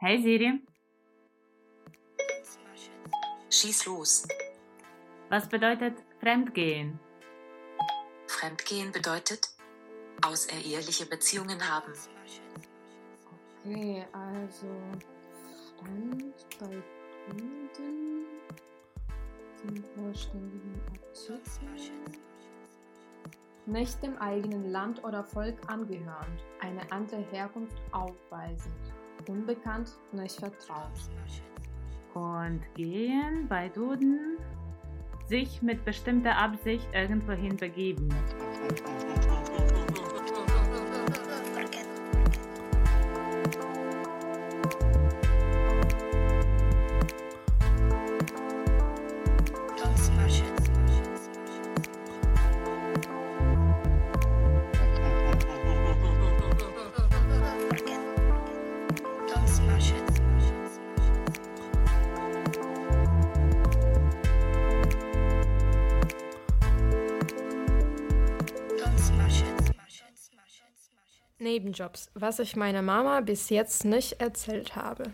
Hey Siri, Schieß los. was bedeutet Fremdgehen? Fremdgehen bedeutet außereheliche Beziehungen haben. Okay, also Fremd bei Kunden, den vollständigen Artikel. Nicht dem eigenen Land oder Volk angehörend, eine andere Herkunft aufweisend, unbekannt, nicht vertraut. Und gehen bei Duden sich mit bestimmter Absicht irgendwohin begeben. Nebenjobs, was ich meiner Mama bis jetzt nicht erzählt habe.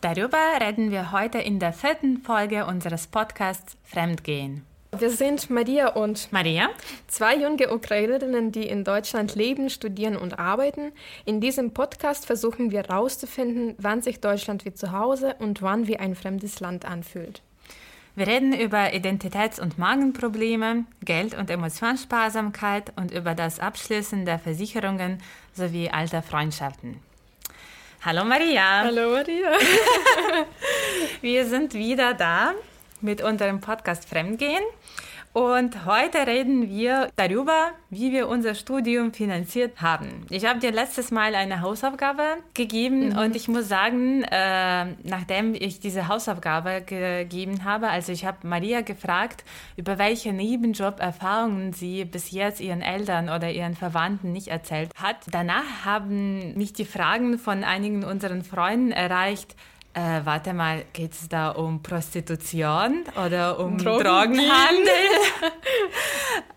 Darüber reden wir heute in der vierten Folge unseres Podcasts Fremdgehen. Wir sind Maria und Maria? zwei junge Ukrainerinnen, die in Deutschland leben, studieren und arbeiten. In diesem Podcast versuchen wir herauszufinden, wann sich Deutschland wie zu Hause und wann wie ein fremdes Land anfühlt. Wir reden über Identitäts- und Magenprobleme, Geld- und Emotionssparsamkeit und über das Abschließen der Versicherungen sowie alter Freundschaften. Hallo Maria, Hallo Maria. wir sind wieder da mit unserem Podcast Fremdgehen und heute reden wir darüber, wie wir unser Studium finanziert haben. Ich habe dir letztes Mal eine Hausaufgabe gegeben und ich muss sagen, äh, nachdem ich diese Hausaufgabe gegeben habe, also ich habe Maria gefragt, über welche Nebenjob-Erfahrungen sie bis jetzt ihren Eltern oder ihren Verwandten nicht erzählt hat. Danach haben mich die Fragen von einigen unseren Freunden erreicht, äh, warte mal, geht es da um Prostitution oder um Drogendeal? Drogenhandel?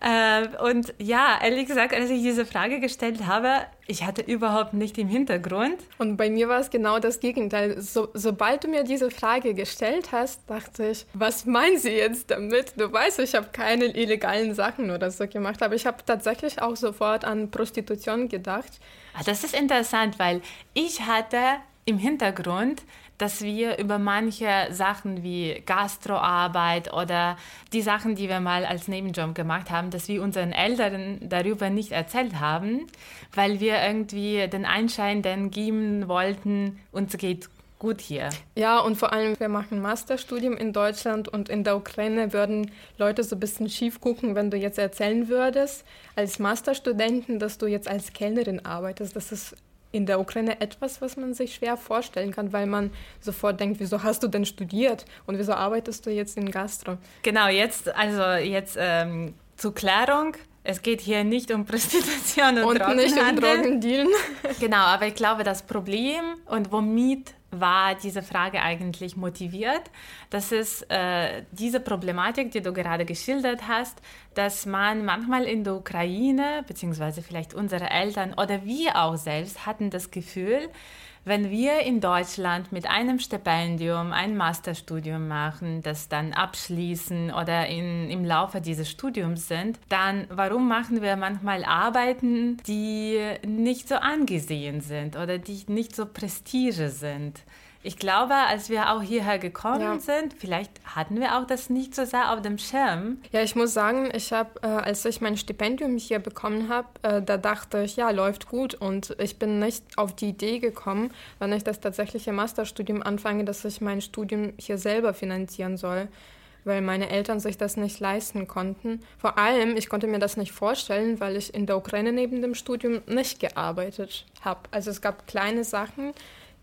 äh, und ja, ehrlich gesagt, als ich diese Frage gestellt habe, ich hatte überhaupt nicht im Hintergrund. Und bei mir war es genau das Gegenteil. So, sobald du mir diese Frage gestellt hast, dachte ich, was meinen sie jetzt damit? Du weißt, ich habe keine illegalen Sachen oder so gemacht, aber ich habe tatsächlich auch sofort an Prostitution gedacht. Ah, Das ist interessant, weil ich hatte im Hintergrund, dass wir über manche Sachen wie Gastroarbeit oder die Sachen, die wir mal als Nebenjob gemacht haben, dass wir unseren Eltern darüber nicht erzählt haben, weil wir irgendwie den Einschein dann geben wollten, uns geht gut hier. Ja, und vor allem, wir machen Masterstudium in Deutschland und in der Ukraine würden Leute so ein bisschen schief gucken, wenn du jetzt erzählen würdest, als Masterstudenten, dass du jetzt als Kellnerin arbeitest. Das ist in der Ukraine etwas, was man sich schwer vorstellen kann, weil man sofort denkt, wieso hast du denn studiert und wieso arbeitest du jetzt in Gastro? Genau, jetzt, also jetzt ähm, zur Klärung. Es geht hier nicht um Prostitution und, Und nicht um Drogenhandel. Drogendealen. Genau, aber ich glaube, das Problem und womit war diese Frage eigentlich motiviert, das ist äh, diese Problematik, die du gerade geschildert hast, dass man manchmal in der Ukraine, beziehungsweise vielleicht unsere Eltern oder wir auch selbst hatten das Gefühl, wenn wir in Deutschland mit einem Stipendium ein Masterstudium machen, das dann abschließen oder in, im Laufe dieses Studiums sind, dann warum machen wir manchmal Arbeiten, die nicht so angesehen sind oder die nicht so prestige sind? Ich glaube, als wir auch hierher gekommen Ja. sind, vielleicht hatten wir auch das nicht so sehr auf dem Schirm. Ja, ich muss sagen, ich habe, äh, als ich mein Stipendium hier bekommen habe, äh, da dachte ich, ja, läuft gut. Und ich bin nicht auf die Idee gekommen, wenn ich das tatsächliche Masterstudium anfange, dass ich mein Studium hier selber finanzieren soll, weil meine Eltern sich das nicht leisten konnten. Vor allem, ich konnte mir das nicht vorstellen, weil ich in der Ukraine neben dem Studium nicht gearbeitet habe. Also es gab kleine Sachen,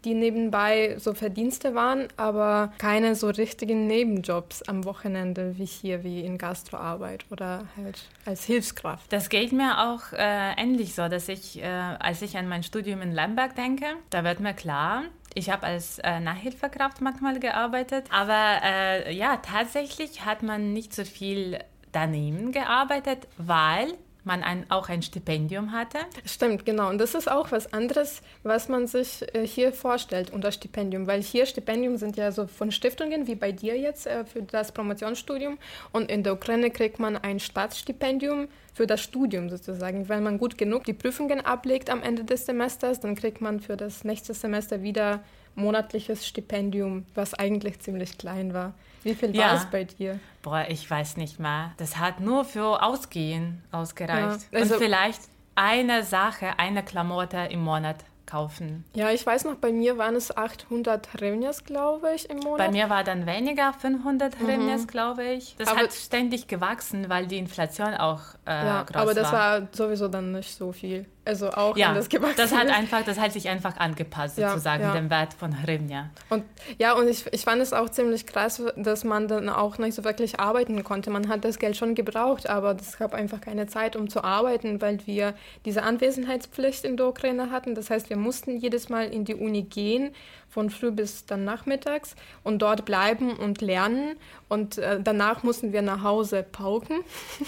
die nebenbei so Verdienste waren, aber keine so richtigen Nebenjobs am Wochenende wie hier, wie in Gastroarbeit oder halt als Hilfskraft. Das geht mir auch äh, ähnlich so, dass ich, äh, als ich an mein Studium in Lemberg denke, da wird mir klar, ich habe als äh, Nachhilfekraft manchmal gearbeitet, aber äh, ja, tatsächlich hat man nicht so viel daneben gearbeitet, weil man ein, auch ein Stipendium hatte. Stimmt, genau. Und das ist auch was anderes, was man sich äh, hier vorstellt unter Stipendium, weil hier Stipendium sind ja so von Stiftungen, wie bei dir jetzt äh, für das Promotionsstudium. Und in der Ukraine kriegt man ein Staatsstipendium für das Studium sozusagen. Wenn man gut genug die Prüfungen ablegt am Ende des Semesters, dann kriegt man für das nächste Semester wieder monatliches Stipendium, was eigentlich ziemlich klein war. Wie viel ja. war es bei dir? Boah, ich weiß nicht mal. Das hat nur für Ausgehen ausgereicht. Ja, also Und vielleicht eine Sache, eine Klamotte im Monat kaufen. Ja, ich weiß noch, bei mir waren es 800 Hremnias, glaube ich, im Monat. Bei mir war dann weniger, 500 Hremnias, mhm. glaube ich. Das aber hat ständig gewachsen, weil die Inflation auch äh, ja, groß war. Aber das war sowieso dann nicht so viel. Also auch ja, das gewachsen das hat einfach, das hat sich einfach angepasst ja, sozusagen ja. dem Wert von Hrivnia. Und ja, und ich, ich fand es auch ziemlich krass, dass man dann auch nicht so wirklich arbeiten konnte. Man hat das Geld schon gebraucht, aber es gab einfach keine Zeit, um zu arbeiten, weil wir diese Anwesenheitspflicht in der Ukraine hatten. Das heißt, wir mussten jedes Mal in die Uni gehen, von früh bis dann nachmittags und dort bleiben und lernen. Und äh, danach mussten wir nach Hause pauken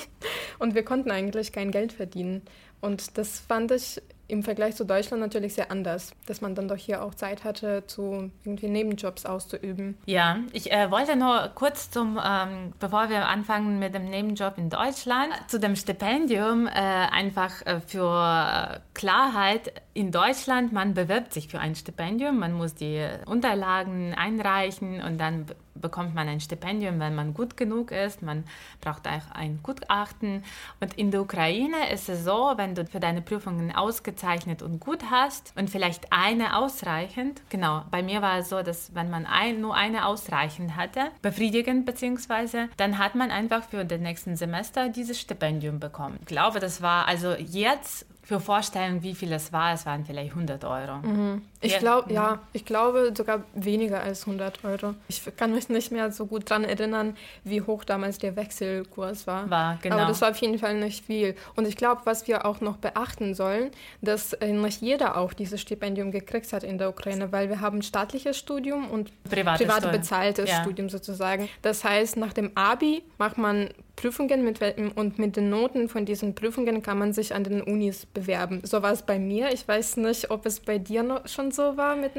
und wir konnten eigentlich kein Geld verdienen. Und das fand ich im Vergleich zu Deutschland natürlich sehr anders, dass man dann doch hier auch Zeit hatte, zu irgendwie Nebenjobs auszuüben. Ja, ich äh, wollte nur kurz zum, ähm, bevor wir anfangen mit dem Nebenjob in Deutschland, zu dem Stipendium äh, einfach äh, für Klarheit. In Deutschland, man bewirbt sich für ein Stipendium, man muss die Unterlagen einreichen und dann bekommt man ein Stipendium, wenn man gut genug ist. Man braucht auch ein Gutachten. Und in der Ukraine ist es so, wenn du für deine Prüfungen ausgezeichnet und gut hast und vielleicht eine ausreichend, genau, bei mir war es so, dass wenn man ein, nur eine ausreichend hatte, befriedigend beziehungsweise, dann hat man einfach für den nächsten Semester dieses Stipendium bekommen. Ich glaube, das war also jetzt für Vorstellungen, wie viel es war, es waren vielleicht 100 Euro. Mhm. Ich ja. glaube, ja, ich glaube sogar weniger als 100 Euro. Ich kann mich nicht mehr so gut daran erinnern, wie hoch damals der Wechselkurs war. War, genau. Aber das war auf jeden Fall nicht viel. Und ich glaube, was wir auch noch beachten sollen, dass äh, nicht jeder auch dieses Stipendium gekriegt hat in der Ukraine, weil wir haben staatliches Studium und private, private bezahltes ja. Studium sozusagen. Das heißt, nach dem Abi macht man Prüfungen mit, und mit den Noten von diesen Prüfungen kann man sich an den Unis bewerben. So war es bei mir. Ich weiß nicht, ob es bei dir noch schon so war mit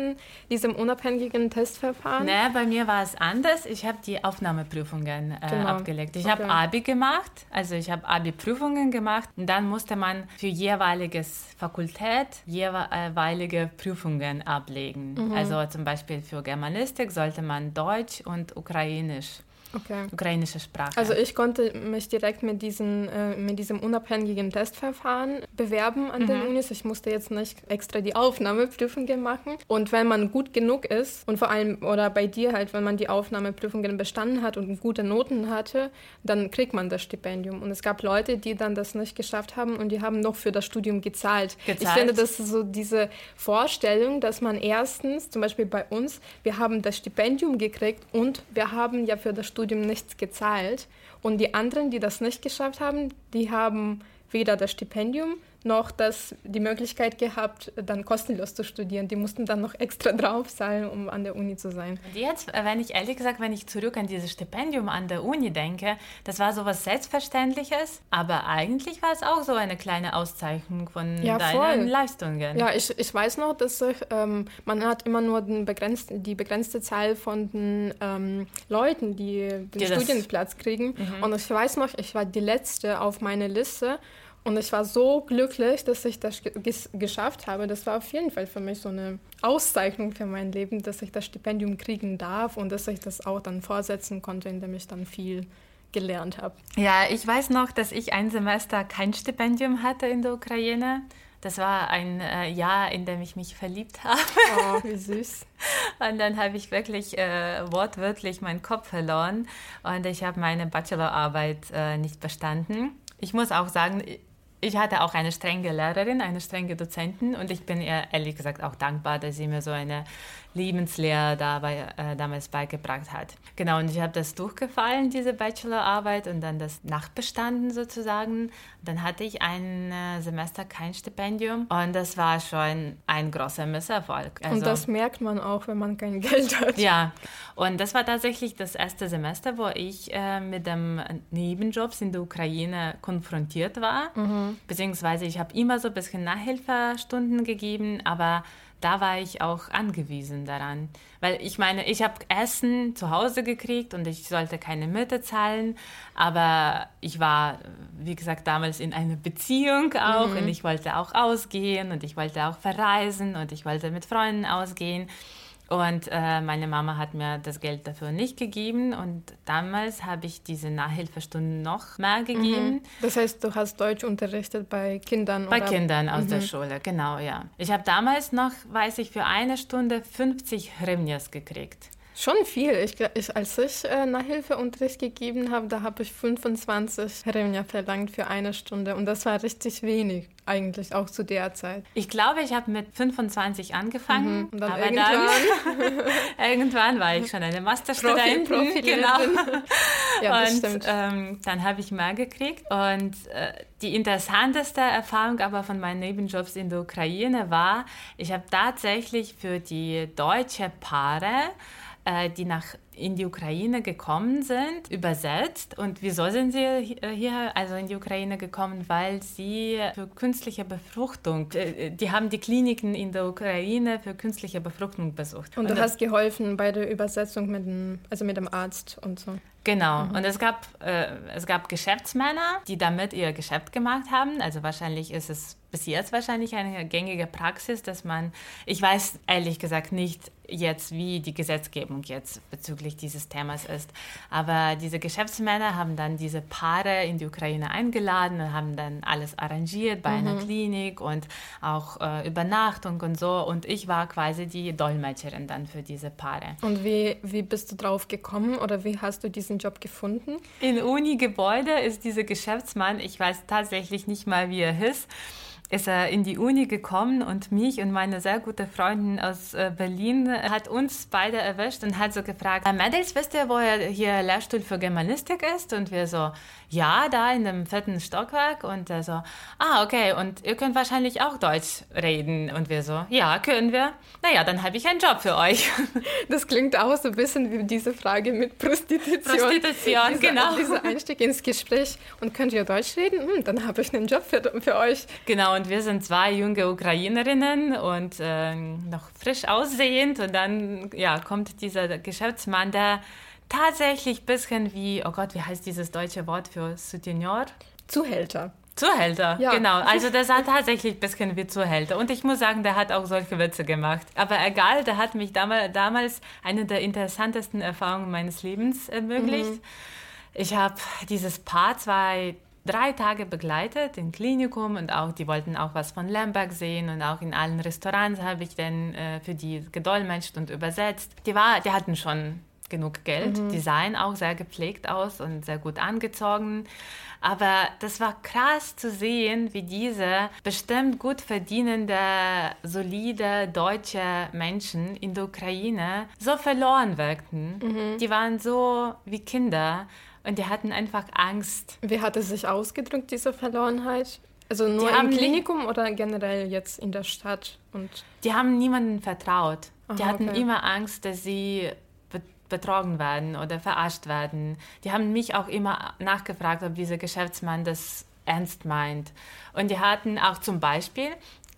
diesem unabhängigen Testverfahren. Nee, bei mir war es anders. Ich habe die Aufnahmeprüfungen äh, genau. abgelegt. Ich okay. habe Abi gemacht, also ich habe Abi-Prüfungen gemacht und dann musste man für jeweiliges Fakultät jeweilige Prüfungen ablegen. Mhm. Also zum Beispiel für Germanistik sollte man Deutsch und Ukrainisch Okay. Ukrainische Sprache. Also ich konnte mich direkt mit, diesen, äh, mit diesem unabhängigen Testverfahren bewerben an mhm. den Unis. Ich musste jetzt nicht extra die Aufnahmeprüfungen machen. Und wenn man gut genug ist und vor allem, oder bei dir halt, wenn man die Aufnahmeprüfungen bestanden hat und gute Noten hatte, dann kriegt man das Stipendium. Und es gab Leute, die dann das nicht geschafft haben und die haben noch für das Studium gezahlt. gezahlt. Ich finde, das ist so diese Vorstellung, dass man erstens, zum Beispiel bei uns, wir haben das Stipendium gekriegt und wir haben ja für das Studium Studium nichts gezahlt. Und die anderen, die das nicht geschafft haben, die haben weder das Stipendium noch das, die Möglichkeit gehabt, dann kostenlos zu studieren. Die mussten dann noch extra draufzahlen, um an der Uni zu sein. Und jetzt, äh, wenn ich ehrlich gesagt, wenn ich zurück an dieses Stipendium an der Uni denke, das war so was Selbstverständliches, aber eigentlich war es auch so eine kleine Auszeichnung von ja, deinen voll. Leistungen. Ja, ich, ich weiß noch, dass ich, ähm, man hat immer nur den begrenzt, die begrenzte Zahl von den ähm, Leuten, die den die Studienplatz kriegen. Mhm. Und ich weiß noch, ich war die letzte auf meiner Liste und ich war so glücklich, dass ich das geschafft habe. Das war auf jeden Fall für mich so eine Auszeichnung für mein Leben, dass ich das Stipendium kriegen darf und dass ich das auch dann vorsetzen konnte, indem ich dann viel gelernt habe. Ja, ich weiß noch, dass ich ein Semester kein Stipendium hatte in der Ukraine. Das war ein äh, Jahr, in dem ich mich verliebt habe. Oh, wie süß. und dann habe ich wirklich äh, wortwörtlich meinen Kopf verloren und ich habe meine Bachelorarbeit äh, nicht bestanden. Ich muss auch sagen, ich hatte auch eine strenge Lehrerin, eine strenge Dozentin und ich bin ihr ehrlich gesagt auch dankbar, dass sie mir so eine Lebenslehre dabei, äh, damals beigebracht hat. Genau, und ich habe das durchgefallen, diese Bachelorarbeit, und dann das nachbestanden sozusagen. Dann hatte ich ein äh, Semester kein Stipendium und das war schon ein großer Misserfolg. Also, und das merkt man auch, wenn man kein Geld hat. Ja, und das war tatsächlich das erste Semester, wo ich äh, mit dem Nebenjobs in der Ukraine konfrontiert war. Mhm Beziehungsweise ich habe immer so ein bisschen Nachhilfestunden gegeben, aber da war ich auch angewiesen daran. Weil ich meine, ich habe Essen zu Hause gekriegt und ich sollte keine Miete zahlen, aber ich war, wie gesagt, damals in einer Beziehung auch mhm. und ich wollte auch ausgehen und ich wollte auch verreisen und ich wollte mit Freunden ausgehen. Und äh, meine Mama hat mir das Geld dafür nicht gegeben und damals habe ich diese Nachhilfestunden noch mehr gegeben. Mhm. Das heißt, du hast Deutsch unterrichtet bei Kindern? Bei oder? Kindern aus mhm. der Schule, genau, ja. Ich habe damals noch, weiß ich, für eine Stunde 50 Hrimnias gekriegt. Schon viel. Ich, ich, als ich äh, Nachhilfeunterricht gegeben habe, da habe ich 25 Hryvnia verlangt für eine Stunde. Und das war richtig wenig, eigentlich auch zu der Zeit. Ich glaube, ich habe mit 25 angefangen. Mhm. Und dann aber irgendwann, dann, irgendwann war ich schon eine Masterstudentin. Profi, genau. ja, das und stimmt. Ähm, dann habe ich mehr gekriegt. Und äh, die interessanteste Erfahrung aber von meinen Nebenjobs in der Ukraine war, ich habe tatsächlich für die deutsche Paare die nach in die Ukraine gekommen sind, übersetzt. Und wieso sind sie äh, hier also in die Ukraine gekommen? Weil sie für künstliche Befruchtung, äh, die haben die Kliniken in der Ukraine für künstliche Befruchtung besucht. Und du und hast geholfen bei der Übersetzung mit dem, also mit dem Arzt und so. Genau. Mhm. Und es gab, äh, es gab Geschäftsmänner, die damit ihr Geschäft gemacht haben. Also wahrscheinlich ist es bis jetzt wahrscheinlich eine gängige Praxis, dass man, ich weiß ehrlich gesagt nicht jetzt, wie die Gesetzgebung jetzt bezüglich dieses Themas ist, aber diese Geschäftsmänner haben dann diese Paare in die Ukraine eingeladen und haben dann alles arrangiert bei mhm. einer Klinik und auch äh, Übernachtung und so und ich war quasi die Dolmetscherin dann für diese Paare. Und wie, wie bist du drauf gekommen oder wie hast du diesen Job gefunden? In Uni-Gebäude ist dieser Geschäftsmann, ich weiß tatsächlich nicht mal, wie er hieß, ist er in die Uni gekommen und mich und meine sehr gute Freundin aus äh, Berlin hat uns beide erwischt und hat so gefragt, Mädels, wisst ihr, wo hier Lehrstuhl für Germanistik ist? Und wir so, ja, da in dem vierten Stockwerk. Und er so, ah, okay, und ihr könnt wahrscheinlich auch Deutsch reden. Und wir so, ja, können wir. Naja, dann habe ich einen Job für euch. Das klingt auch so ein bisschen wie diese Frage mit Prostitution. Prostitution, diese, genau. Dieser Einstieg ins Gespräch. Und könnt ihr Deutsch reden? Hm, dann habe ich einen Job für, für euch. Genau, und wir sind zwei junge Ukrainerinnen und äh, noch frisch aussehend. Und dann ja, kommt dieser Geschäftsmann, der tatsächlich ein bisschen wie, oh Gott, wie heißt dieses deutsche Wort für Souteneur? Zuhälter. Zuhälter, ja. genau. Also der sah tatsächlich ein bisschen wie Zuhälter. Und ich muss sagen, der hat auch solche Witze gemacht. Aber egal, der hat mich damals, damals eine der interessantesten Erfahrungen meines Lebens ermöglicht. Mhm. Ich habe dieses Paar zwei drei Tage begleitet im Klinikum und auch die wollten auch was von Lemberg sehen und auch in allen Restaurants habe ich dann äh, für die gedolmetscht und übersetzt. Die war, die hatten schon genug Geld, mhm. die sahen auch sehr gepflegt aus und sehr gut angezogen. Aber das war krass zu sehen, wie diese bestimmt gut verdienende, solide deutsche Menschen in der Ukraine so verloren wirkten. Mhm. Die waren so wie Kinder und die hatten einfach Angst. Wie hat es sich ausgedrückt, diese Verlorenheit? Also nur die im Klinikum oder generell jetzt in der Stadt? Und die haben niemandem vertraut. Aha, die hatten okay. immer Angst, dass sie betrogen werden oder verarscht werden. Die haben mich auch immer nachgefragt, ob dieser Geschäftsmann das ernst meint. Und die hatten auch zum Beispiel,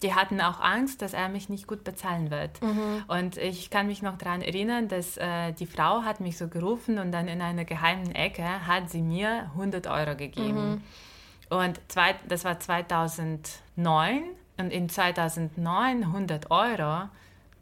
die hatten auch Angst, dass er mich nicht gut bezahlen wird. Mhm. Und ich kann mich noch daran erinnern, dass äh, die Frau hat mich so gerufen und dann in einer geheimen Ecke hat sie mir 100 Euro gegeben. Mhm. Und zwei, das war 2009 und in 2009 100 Euro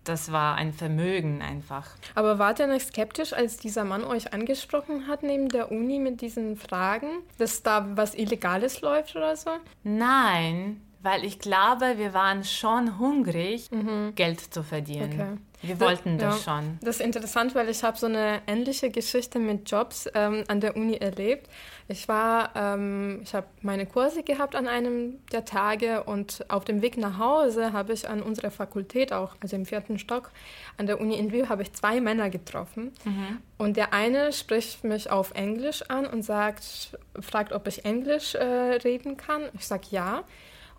das war ein Vermögen einfach. Aber wart ihr nicht skeptisch, als dieser Mann euch angesprochen hat neben der Uni mit diesen Fragen, dass da was Illegales läuft oder so? Nein, weil ich glaube, wir waren schon hungrig, mhm. Geld zu verdienen. Okay. Wir wollten das, das ja. schon. Das ist interessant, weil ich habe so eine ähnliche Geschichte mit Jobs ähm, an der Uni erlebt. Ich war, ähm, ich habe meine Kurse gehabt an einem der Tage und auf dem Weg nach Hause habe ich an unserer Fakultät auch, also im vierten Stock an der Uni in Lviv, habe ich zwei Männer getroffen. Mhm. Und der eine spricht mich auf Englisch an und sagt, fragt, ob ich Englisch äh, reden kann. Ich sage ja.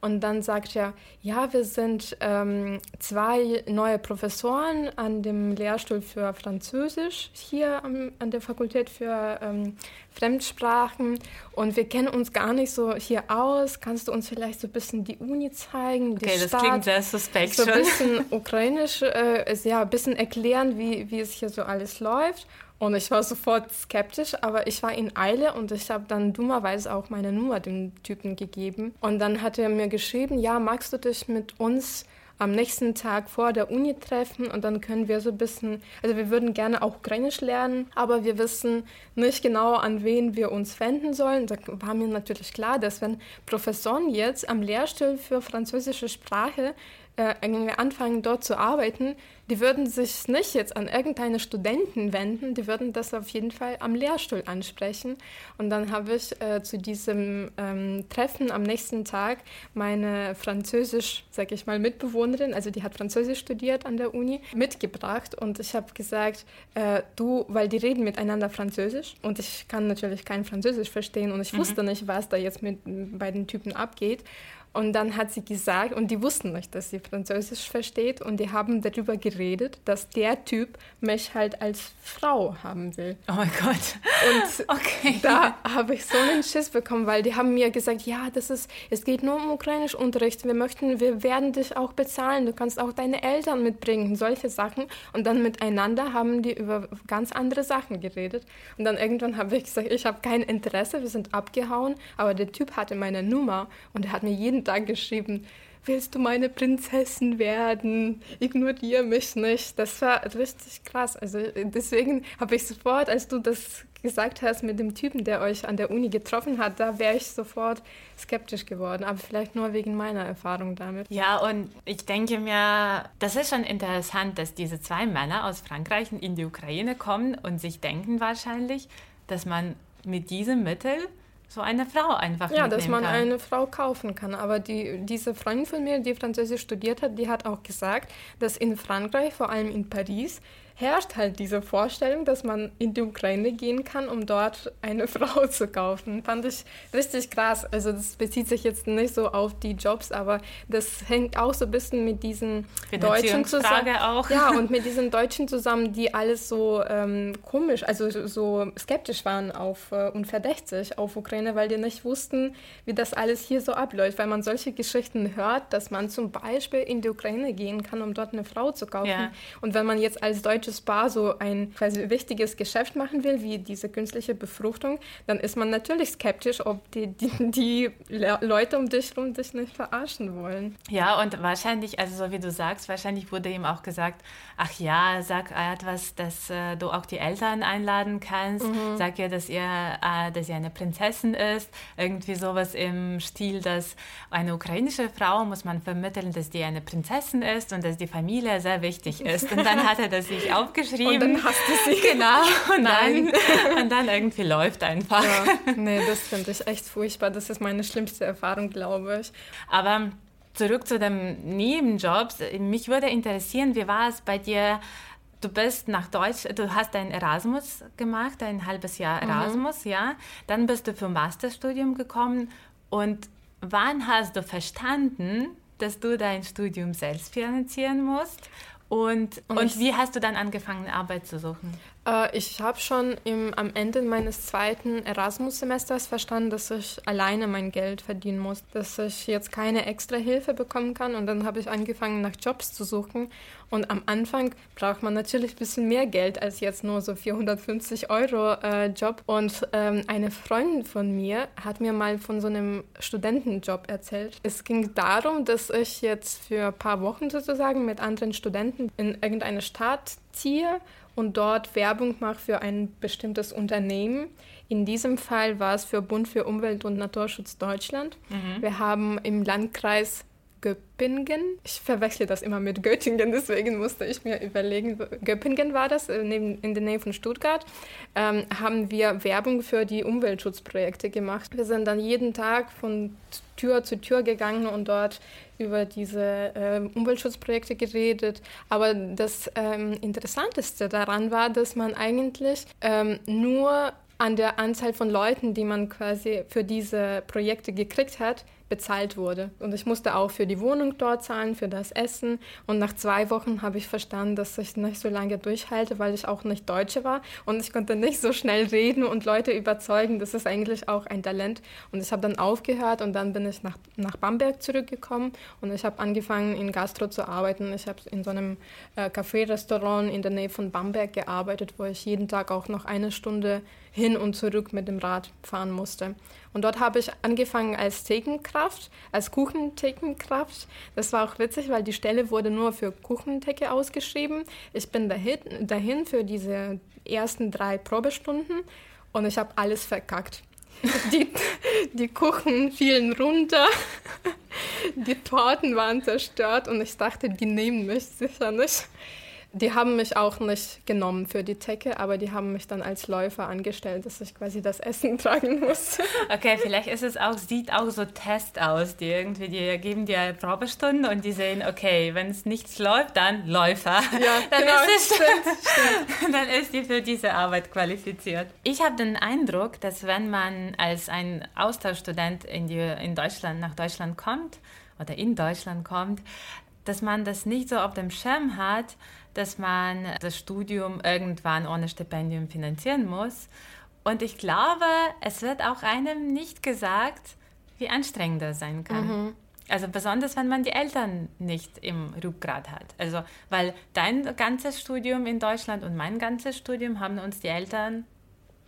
Und dann sagt er, ja, wir sind ähm, zwei neue Professoren an dem Lehrstuhl für Französisch hier am, an der Fakultät für ähm, Fremdsprachen und wir kennen uns gar nicht so hier aus. Kannst du uns vielleicht so ein bisschen die Uni zeigen? Die okay, Stadt, das klingt sehr suspekt So ein bisschen ukrainisch, äh, ja, ein bisschen erklären, wie, wie es hier so alles läuft. Und ich war sofort skeptisch, aber ich war in Eile und ich habe dann dummerweise auch meine Nummer dem Typen gegeben. Und dann hat er mir geschrieben, ja, magst du dich mit uns am nächsten Tag vor der Uni treffen und dann können wir so ein bisschen, also wir würden gerne auch Ukrainisch lernen, aber wir wissen nicht genau, an wen wir uns wenden sollen. Da war mir natürlich klar, dass wenn Professoren jetzt am Lehrstuhl für französische Sprache äh, anfangen dort zu arbeiten, die würden sich nicht jetzt an irgendeine Studenten wenden, die würden das auf jeden Fall am Lehrstuhl ansprechen. Und dann habe ich äh, zu diesem ähm, Treffen am nächsten Tag meine Französisch, sag ich mal, Mitbewohnerin, also die hat Französisch studiert an der Uni, mitgebracht. Und ich habe gesagt, äh, du, weil die reden miteinander Französisch und ich kann natürlich kein Französisch verstehen und ich mhm. wusste nicht, was da jetzt mit bei den Typen abgeht. Und dann hat sie gesagt, und die wussten nicht, dass sie Französisch versteht, und die haben darüber geredet, dass der Typ mich halt als Frau haben will. Oh mein Gott. Und okay. da habe ich so einen Schiss bekommen, weil die haben mir gesagt, ja, das ist, es geht nur um Ukrainischunterricht. Wir möchten, wir werden dich auch bezahlen. Du kannst auch deine Eltern mitbringen, solche Sachen. Und dann miteinander haben die über ganz andere Sachen geredet. Und dann irgendwann habe ich gesagt, ich habe kein Interesse, wir sind abgehauen. Aber der Typ hatte meine Nummer und er hat mir jeden Tag geschrieben, willst du meine Prinzessin werden? Ignoriere mich nicht. Das war richtig krass. Also deswegen habe ich sofort, als du das gesagt hast mit dem Typen, der euch an der Uni getroffen hat, da wäre ich sofort skeptisch geworden, aber vielleicht nur wegen meiner Erfahrung damit. Ja, und ich denke mir, das ist schon interessant, dass diese zwei Männer aus Frankreich in die Ukraine kommen und sich denken wahrscheinlich, dass man mit diesem Mittel so eine Frau einfach Ja, dass man kann. eine Frau kaufen kann. Aber die, diese Freundin von mir, die Französisch studiert hat, die hat auch gesagt, dass in Frankreich, vor allem in Paris, herrscht halt diese Vorstellung, dass man in die Ukraine gehen kann, um dort eine Frau zu kaufen. Fand ich richtig krass. Also das bezieht sich jetzt nicht so auf die Jobs, aber das hängt auch so ein bisschen mit diesen Deutschen zusammen. Auch. Ja, und mit diesen Deutschen zusammen, die alles so ähm, komisch, also so skeptisch waren auf äh, und verdächtig auf Ukraine, weil die nicht wussten, wie das alles hier so abläuft. Weil man solche Geschichten hört, dass man zum Beispiel in die Ukraine gehen kann, um dort eine Frau zu kaufen. Ja. Und wenn man jetzt als Deutsche deutsches Paar so ein quasi wichtiges Geschäft machen will, wie diese künstliche Befruchtung, dann ist man natürlich skeptisch, ob die, die, die Leute um dich herum dich nicht verarschen wollen. Ja, und wahrscheinlich, also so wie du sagst, wahrscheinlich wurde ihm auch gesagt, ach ja, sag etwas, dass äh, du auch die Eltern einladen kannst, mhm. sag ihr, dass ihr, äh, dass ihr eine Prinzessin ist, irgendwie sowas im Stil, dass eine ukrainische Frau muss man vermitteln, dass die eine Prinzessin ist und dass die Familie sehr wichtig ist. Und dann hat er das sich aufgeschrieben. Und dann hast du sie. Genau. Und, Nein. Dann, und dann irgendwie läuft einfach. Ja. Nee, das finde ich echt furchtbar. Das ist meine schlimmste Erfahrung, glaube ich. Aber zurück zu den Nebenjobs. Mich würde interessieren, wie war es bei dir? Du bist nach Deutsch, du hast dein Erasmus gemacht, ein halbes Jahr mhm. Erasmus, mhm. ja. Dann bist du für Masterstudium gekommen. Und wann hast du verstanden, dass du dein Studium selbst finanzieren musst? Und, und, und wie hast du dann angefangen, Arbeit zu suchen? Äh, ich habe schon im, am Ende meines zweiten Erasmus-Semesters verstanden, dass ich alleine mein Geld verdienen muss, dass ich jetzt keine extra Hilfe bekommen kann. Und dann habe ich angefangen, nach Jobs zu suchen. Und am Anfang braucht man natürlich ein bisschen mehr Geld als jetzt nur so 450 Euro äh, Job. Und ähm, eine Freundin von mir hat mir mal von so einem Studentenjob erzählt. Es ging darum, dass ich jetzt für ein paar Wochen sozusagen mit anderen Studenten in irgendeine Stadt ziehe und dort Werbung mache für ein bestimmtes Unternehmen. In diesem Fall war es für Bund für Umwelt und Naturschutz Deutschland. Mhm. Wir haben im Landkreis Göppingen. Ich verwechsle das immer mit Göttingen, deswegen musste ich mir überlegen, Göppingen war das, äh, in der Nähe von Stuttgart, ähm, haben wir Werbung für die Umweltschutzprojekte gemacht. Wir sind dann jeden Tag von Tür zu Tür gegangen und dort über diese äh, Umweltschutzprojekte geredet. Aber das ähm, Interessanteste daran war, dass man eigentlich ähm, nur an der Anzahl von Leuten, die man quasi für diese Projekte gekriegt hat, bezahlt wurde. Und ich musste auch für die Wohnung dort zahlen, für das Essen. Und nach zwei Wochen habe ich verstanden, dass ich nicht so lange durchhalte, weil ich auch nicht Deutsche war. Und ich konnte nicht so schnell reden und Leute überzeugen. Das ist eigentlich auch ein Talent. Und ich habe dann aufgehört und dann bin ich nach, nach Bamberg zurückgekommen und ich habe angefangen, in Gastro zu arbeiten. Ich habe in so einem äh, Café-Restaurant in der Nähe von Bamberg gearbeitet, wo ich jeden Tag auch noch eine Stunde hin und zurück mit dem Rad fahren musste. Und dort habe ich angefangen als Thekenkraft, als Kuchenthekenkraft. Das war auch witzig, weil die Stelle wurde nur für Kuchentheke ausgeschrieben. Ich bin dahin, dahin für diese ersten drei Probestunden und ich habe alles verkackt. Die, die Kuchen fielen runter, die Torten waren zerstört und ich dachte, die nehmen mich sicher nicht. Die haben mich auch nicht genommen für die Theke, aber die haben mich dann als Läufer angestellt, dass ich quasi das Essen tragen muss. Okay, vielleicht ist es auch, sieht auch so Test aus, die irgendwie, die geben dir Probestunden und die sehen, okay, wenn es nichts läuft, dann Läufer. Ja, dann genau, ist es, stimmt, stimmt. dann ist die für diese Arbeit qualifiziert. Ich habe den Eindruck, dass wenn man als ein Austauschstudent in, die, in Deutschland, nach Deutschland kommt oder in Deutschland kommt, dass man das nicht so auf dem Schirm hat, dass man das Studium irgendwann ohne Stipendium finanzieren muss. Und ich glaube, es wird auch einem nicht gesagt, wie anstrengend das sein kann. Mhm. Also besonders, wenn man die Eltern nicht im Rückgrat hat. Also, weil dein ganzes Studium in Deutschland und mein ganzes Studium haben uns die Eltern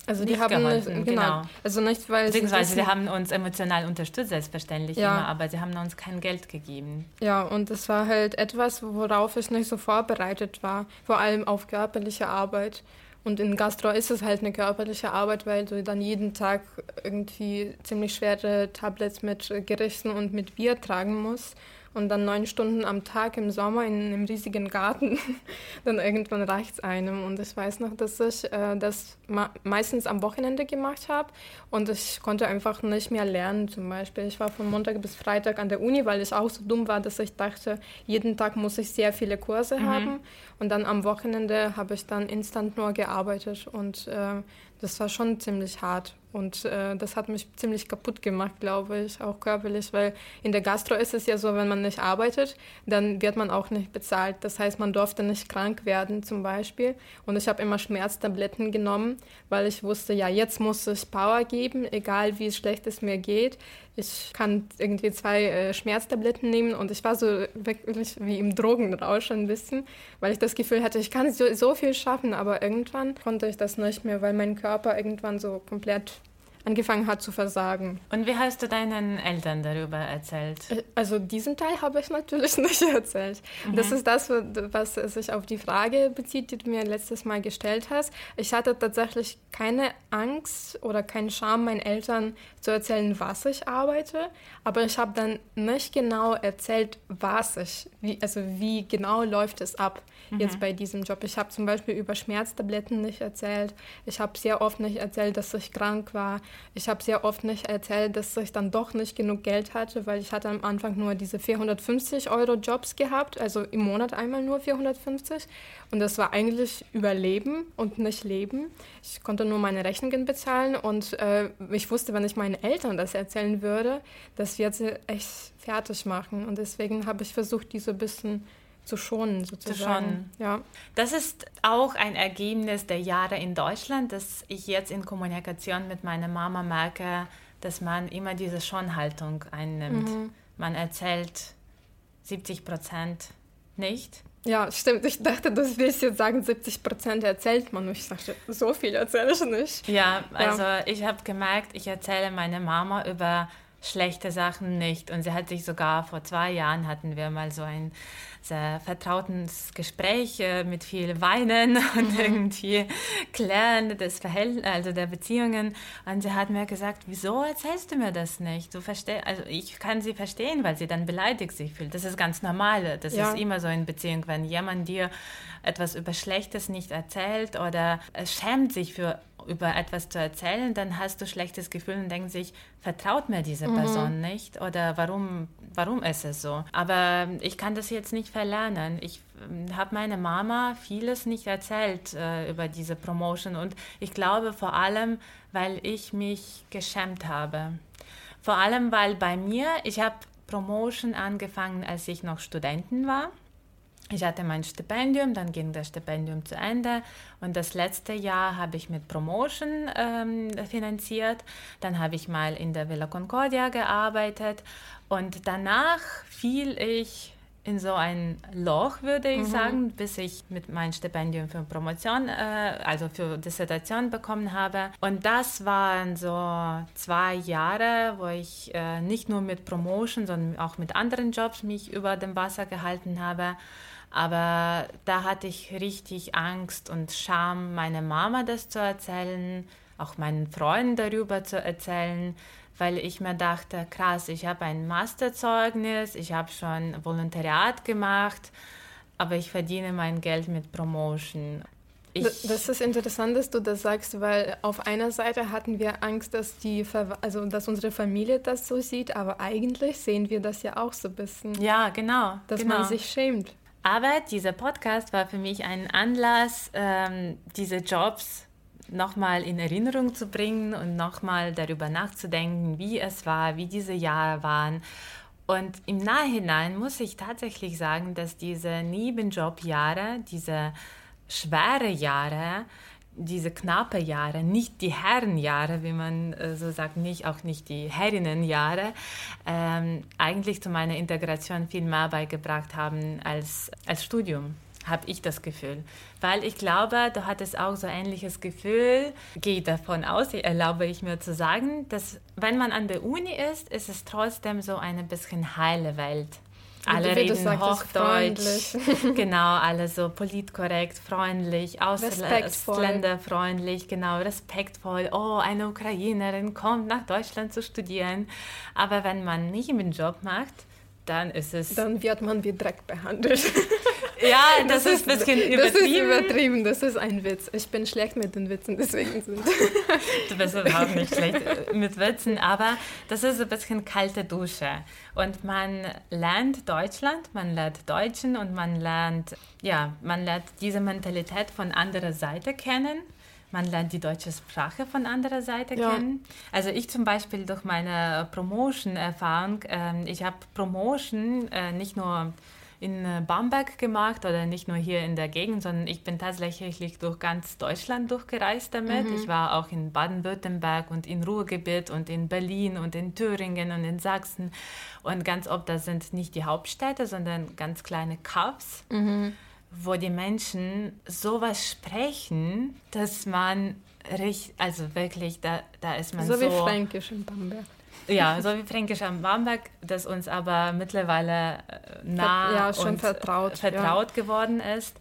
also die haben geholfen, nicht, genau. genau. Also nicht weil beziehungsweise sie haben uns emotional unterstützt selbstverständlich ja. immer, aber sie haben uns kein Geld gegeben. Ja, und es war halt etwas, worauf ich nicht so vorbereitet war, vor allem auf körperliche Arbeit. Und in Gastro ist es halt eine körperliche Arbeit, weil du dann jeden Tag irgendwie ziemlich schwere Tablets mit Gerichten und mit Bier tragen musst und dann neun Stunden am Tag im Sommer in einem riesigen Garten, dann irgendwann reicht es einem. Und ich weiß noch, dass ich äh, das meistens am Wochenende gemacht habe und ich konnte einfach nicht mehr lernen zum Beispiel. Ich war von Montag bis Freitag an der Uni, weil ich auch so dumm war, dass ich dachte, jeden Tag muss ich sehr viele Kurse mhm. haben und dann am Wochenende habe ich dann instant nur gearbeitet und äh, das war schon ziemlich hart. Und äh, das hat mich ziemlich kaputt gemacht, glaube ich, auch körperlich, weil in der Gastro ist es ja so, wenn man nicht arbeitet, dann wird man auch nicht bezahlt. Das heißt, man durfte nicht krank werden zum Beispiel. Und ich habe immer Schmerztabletten genommen, weil ich wusste, ja, jetzt muss ich Power geben, egal wie schlecht es mir geht. Ich kann irgendwie zwei äh, Schmerztabletten nehmen und ich war so wirklich wie im Drogenrausch ein bisschen, weil ich das Gefühl hatte, ich kann so, so viel schaffen, aber irgendwann konnte ich das nicht mehr, weil mein Körper irgendwann so komplett angefangen hat zu versagen. Und wie hast du deinen Eltern darüber erzählt? Äh, also diesen Teil habe ich natürlich nicht erzählt. Mhm. Das ist das, was sich auf die Frage bezieht, die du mir letztes Mal gestellt hast. Ich hatte tatsächlich keine Angst oder keinen Scham, meinen Eltern zu erzählen, was ich arbeite, aber ich habe dann nicht genau erzählt, was ich, wie, also wie genau läuft es ab mhm. jetzt bei diesem Job. Ich habe zum Beispiel über Schmerztabletten nicht erzählt. Ich habe sehr oft nicht erzählt, dass ich krank war. Ich habe sehr oft nicht erzählt, dass ich dann doch nicht genug Geld hatte, weil ich hatte am Anfang nur diese 450 Euro Jobs gehabt, also im Monat einmal nur 450. Und das war eigentlich Überleben und nicht Leben. Ich konnte nur meine Rechnungen bezahlen und äh, ich wusste, wenn ich meinen Eltern das erzählen würde, das wird sie echt fertig machen. Und deswegen habe ich versucht, diese bisschen zu schonen sozusagen. Zu. Ja. Das ist auch ein Ergebnis der Jahre in Deutschland, dass ich jetzt in Kommunikation mit meiner Mama merke, dass man immer diese Schonhaltung einnimmt. Mhm. Man erzählt 70 Prozent nicht. Ja, stimmt. Ich dachte, du willst jetzt sagen, 70 Prozent erzählt man. Ich dachte, so viel erzähle ich nicht. Ja, also ja. ich habe gemerkt, ich erzähle meiner Mama über schlechte Sachen nicht. Und sie hat sich sogar vor zwei Jahren hatten wir mal so ein sehr vertrautes Gespräch äh, mit viel Weinen und mhm. irgendwie Klären des Verhältnisses, also der Beziehungen. Und sie hat mir gesagt, wieso erzählst du mir das nicht? Du versteh also ich kann sie verstehen, weil sie dann beleidigt sich fühlt. Das ist ganz normal. Das ja. ist immer so in Beziehung, wenn jemand dir etwas über Schlechtes nicht erzählt oder schämt sich für über etwas zu erzählen, dann hast du schlechtes Gefühl und denkst sich, vertraut mir diese mhm. Person nicht oder warum, warum ist es so? Aber ich kann das jetzt nicht verlernen. Ich ähm, habe meiner Mama vieles nicht erzählt äh, über diese Promotion und ich glaube vor allem, weil ich mich geschämt habe Vor allem, weil bei mir, ich habe Promotion angefangen, als ich noch Studentin war. Ich hatte mein Stipendium, dann ging das Stipendium zu Ende und das letzte Jahr habe ich mit Promotion ähm, finanziert. Dann habe ich mal in der Villa Concordia gearbeitet und danach fiel ich in so ein Loch, würde ich mhm. sagen, bis ich mit meinem Stipendium für Promotion, äh, also für Dissertation bekommen habe. Und das waren so zwei Jahre, wo ich äh, nicht nur mit Promotion, sondern auch mit anderen Jobs mich über dem Wasser gehalten habe. Aber da hatte ich richtig Angst und Scham, meiner Mama das zu erzählen, auch meinen Freunden darüber zu erzählen, weil ich mir dachte, krass, ich habe ein Masterzeugnis, ich habe schon Volontariat gemacht, aber ich verdiene mein Geld mit Promotion. Ich das ist interessant, dass du das sagst, weil auf einer Seite hatten wir Angst, dass die, also dass unsere Familie das so sieht, aber eigentlich sehen wir das ja auch so ein bisschen. Ja, genau. Dass genau. man sich schämt. Aber dieser Podcast war für mich ein Anlass, ähm, diese Jobs nochmal in Erinnerung zu bringen und nochmal darüber nachzudenken, wie es war, wie diese Jahre waren. Und im Nachhinein muss ich tatsächlich sagen, dass diese Nebenjobjahre, diese schwere Jahre, diese knappe Jahre, nicht die Herrenjahre, wie man äh, so sagt, nicht auch nicht die Herrinnenjahre, ähm, eigentlich zu meiner Integration viel mehr beigebracht haben als, als Studium habe ich das Gefühl. Weil ich glaube, du hattest auch so ähnliches Gefühl, gehe davon aus, erlaube ich mir zu sagen, dass wenn man an der Uni ist, ist es trotzdem so eine bisschen heile Welt. Alle reden sagst, Hochdeutsch, genau, alle so politkorrekt, freundlich, ausländerfreundlich, genau, respektvoll. Oh, eine Ukrainerin kommt nach Deutschland zu studieren. Aber wenn man nicht einen Job macht, dann ist es. Dann wird man wie Dreck behandelt. Ja, das, das ist ein bisschen übertrieben. Das ist übertrieben, das ist ein Witz. Ich bin schlecht mit den Witzen, deswegen sind. Du bist überhaupt nicht schlecht mit Witzen, aber das ist ein bisschen kalte Dusche. Und man lernt Deutschland, man lernt Deutschen und man lernt, ja, man lernt diese Mentalität von anderer Seite kennen. Man lernt die deutsche Sprache von anderer Seite ja. kennen. Also ich zum Beispiel durch meine Promotion-Erfahrung, äh, ich habe Promotion äh, nicht nur in äh, Bamberg gemacht oder nicht nur hier in der Gegend, sondern ich bin tatsächlich durch ganz Deutschland durchgereist damit. Mhm. Ich war auch in Baden-Württemberg und in Ruhrgebiet und in Berlin und in Thüringen und in Sachsen. Und ganz oft, das sind nicht die Hauptstädte, sondern ganz kleine Cups. Mhm wo die Menschen sowas sprechen, dass man richtig, also wirklich, da, da ist man so. So wie Fränkisch in Bamberg. Ja, so wie Fränkisch am Bamberg, das uns aber mittlerweile äh, nah ja, schon und vertraut, vertraut ja. geworden ist.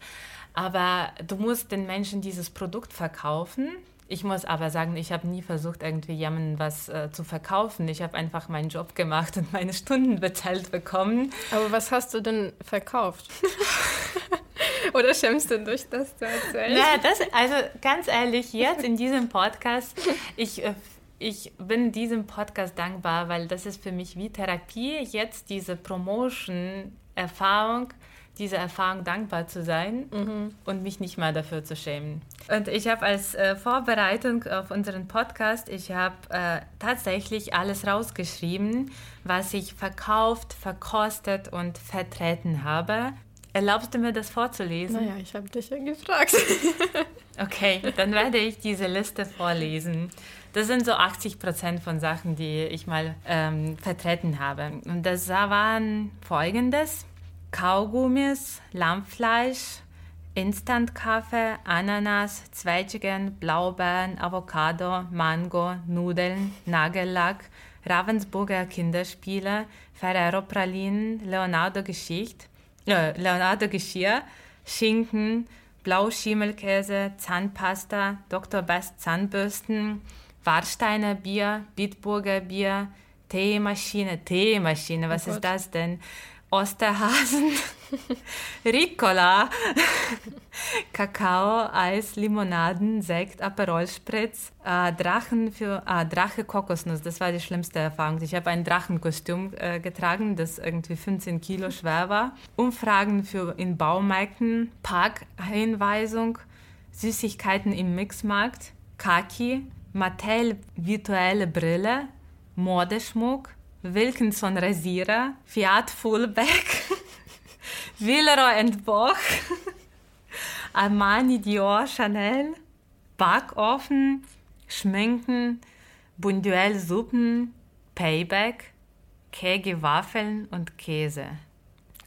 Aber du musst den Menschen dieses Produkt verkaufen. Ich muss aber sagen, ich habe nie versucht, irgendwie jemandem was äh, zu verkaufen. Ich habe einfach meinen Job gemacht und meine Stunden bezahlt bekommen. Aber was hast du denn verkauft? Oder schämst du dich, das zu erzählen? Ja, das, also ganz ehrlich, jetzt in diesem Podcast, ich äh, ich bin diesem Podcast dankbar, weil das ist für mich wie Therapie, jetzt diese Promotion-Erfahrung, diese Erfahrung dankbar zu sein mhm. und mich nicht mal dafür zu schämen. Und ich habe als äh, Vorbereitung auf unseren Podcast, ich habe äh, tatsächlich alles rausgeschrieben, was ich verkauft, verkostet und vertreten habe. Erlaubst du mir das vorzulesen? Naja, ich habe dich ja gefragt. okay, dann werde ich diese Liste vorlesen. Das sind so 80 Prozent von Sachen, die ich mal ähm, vertreten habe. Und das waren folgendes: Kaugummis, Lammfleisch, Instant-Kaffee, Ananas, Zwetschgen, Blaubeeren, Avocado, Mango, Nudeln, Nagellack, Ravensburger Kinderspiele, Ferrero Pralinen, Leonardo Geschicht, äh, Leonardo Geschirr, Schinken, Blauschimmelkäse, Zahnpasta, Dr. Best Zahnbürsten, Warsteiner Bier, Bitburger Bier, Teemaschine, Teemaschine, was oh ist das denn? Osterhasen, Ricola, Kakao, Eis, Limonaden, Sekt, Aperol Spritz, äh, Drachen für, äh, Drache Kokosnuss, das war die schlimmste Erfahrung. Ich habe ein Drachenkostüm äh, getragen, das irgendwie 15 Kilo schwer war. Umfragen für in Baumärkten, Parkhinweisung, Süßigkeiten im Mixmarkt, Kaki, Mattel virtuelle Brille, Modeschmuck, Wilkinson Rasierer, Fiat Fullback, Villeroy Boch, Armani Dior Chanel, Backofen, Schminken, Bunduel Suppen, Payback, Kege Waffeln und Käse.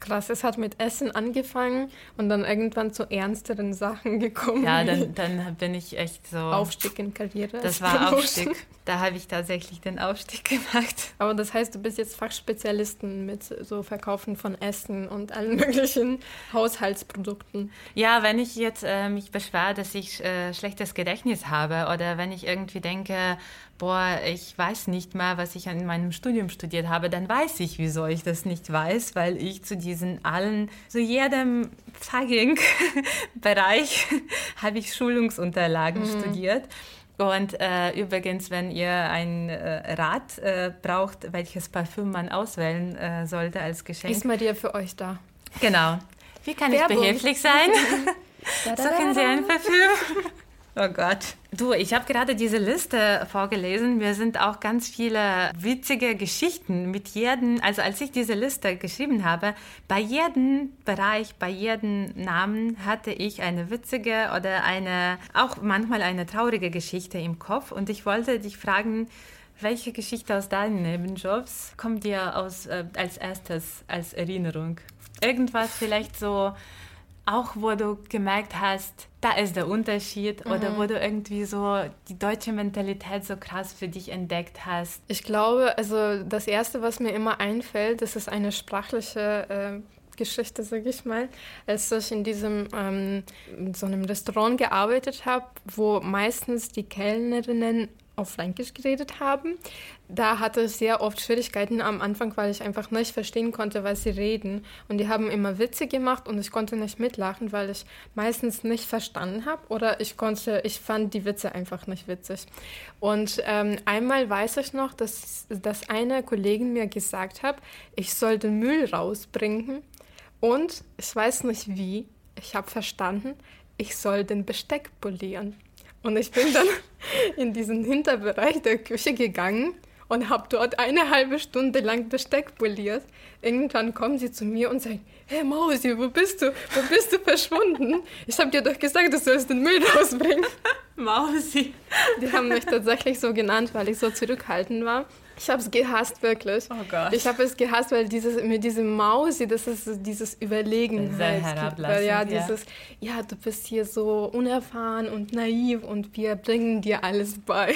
Krass, es hat mit Essen angefangen und dann irgendwann zu ernsteren Sachen gekommen. Ja, dann, dann bin ich echt so. Aufstieg in Karriere. Das war Aufstieg. Da habe ich tatsächlich den Aufstieg gemacht. Aber das heißt, du bist jetzt Fachspezialistin mit so Verkaufen von Essen und allen möglichen Haushaltsprodukten. Ja, wenn ich jetzt äh, mich beschwere, dass ich äh, schlechtes Gedächtnis habe oder wenn ich irgendwie denke, boah, ich weiß nicht mal, was ich in meinem Studium studiert habe, dann weiß ich, wieso ich das nicht weiß, weil ich zu diesen allen, zu jedem fucking Bereich habe ich Schulungsunterlagen mhm. studiert. Und äh, übrigens, wenn ihr ein äh, Rat äh, braucht, welches Parfüm man auswählen äh, sollte als Geschenk. Ist mal dir für euch da. Genau. Wie kann Werbung. ich behilflich sein? Suchen Sie ein Parfüm? Oh Gott. Du, ich habe gerade diese Liste vorgelesen. Mir sind auch ganz viele witzige Geschichten mit jedem, also als ich diese Liste geschrieben habe, bei jedem Bereich, bei jedem Namen hatte ich eine witzige oder eine, auch manchmal eine traurige Geschichte im Kopf. Und ich wollte dich fragen, welche Geschichte aus deinen Nebenjobs kommt dir aus, äh, als erstes als Erinnerung? Irgendwas vielleicht so auch wo du gemerkt hast, da ist der Unterschied mhm. oder wo du irgendwie so die deutsche Mentalität so krass für dich entdeckt hast? Ich glaube, also das Erste, was mir immer einfällt, das ist eine sprachliche äh, Geschichte, sage ich mal, als ich in diesem ähm, in so einem Restaurant gearbeitet habe, wo meistens die Kellnerinnen auf Fränkisch geredet haben. Da hatte ich sehr oft Schwierigkeiten am Anfang, weil ich einfach nicht verstehen konnte, was sie reden. Und die haben immer Witze gemacht und ich konnte nicht mitlachen, weil ich meistens nicht verstanden habe oder ich konnte, ich fand die Witze einfach nicht witzig. Und ähm, einmal weiß ich noch, dass, dass eine Kollegin mir gesagt hat, ich soll den Müll rausbringen und ich weiß nicht wie, ich habe verstanden, ich soll den Besteck polieren. Und ich bin dann in diesen Hinterbereich der Küche gegangen und habe dort eine halbe Stunde lang Besteck poliert. Irgendwann kommen sie zu mir und sagen, hey Mausi, wo bist du? Wo bist du verschwunden? Ich habe dir doch gesagt, du sollst den Müll rausbringen. Mausi. Die haben mich tatsächlich so genannt, weil ich so zurückhaltend war. Ich habe es gehasst, wirklich. Oh Gott. Ich habe es gehasst, weil dieses, mit diesem Mausi, das ist dieses Überlegen Sehr halt. Weil, ja, dieses, ja, du bist hier so unerfahren und naiv und wir bringen dir alles bei.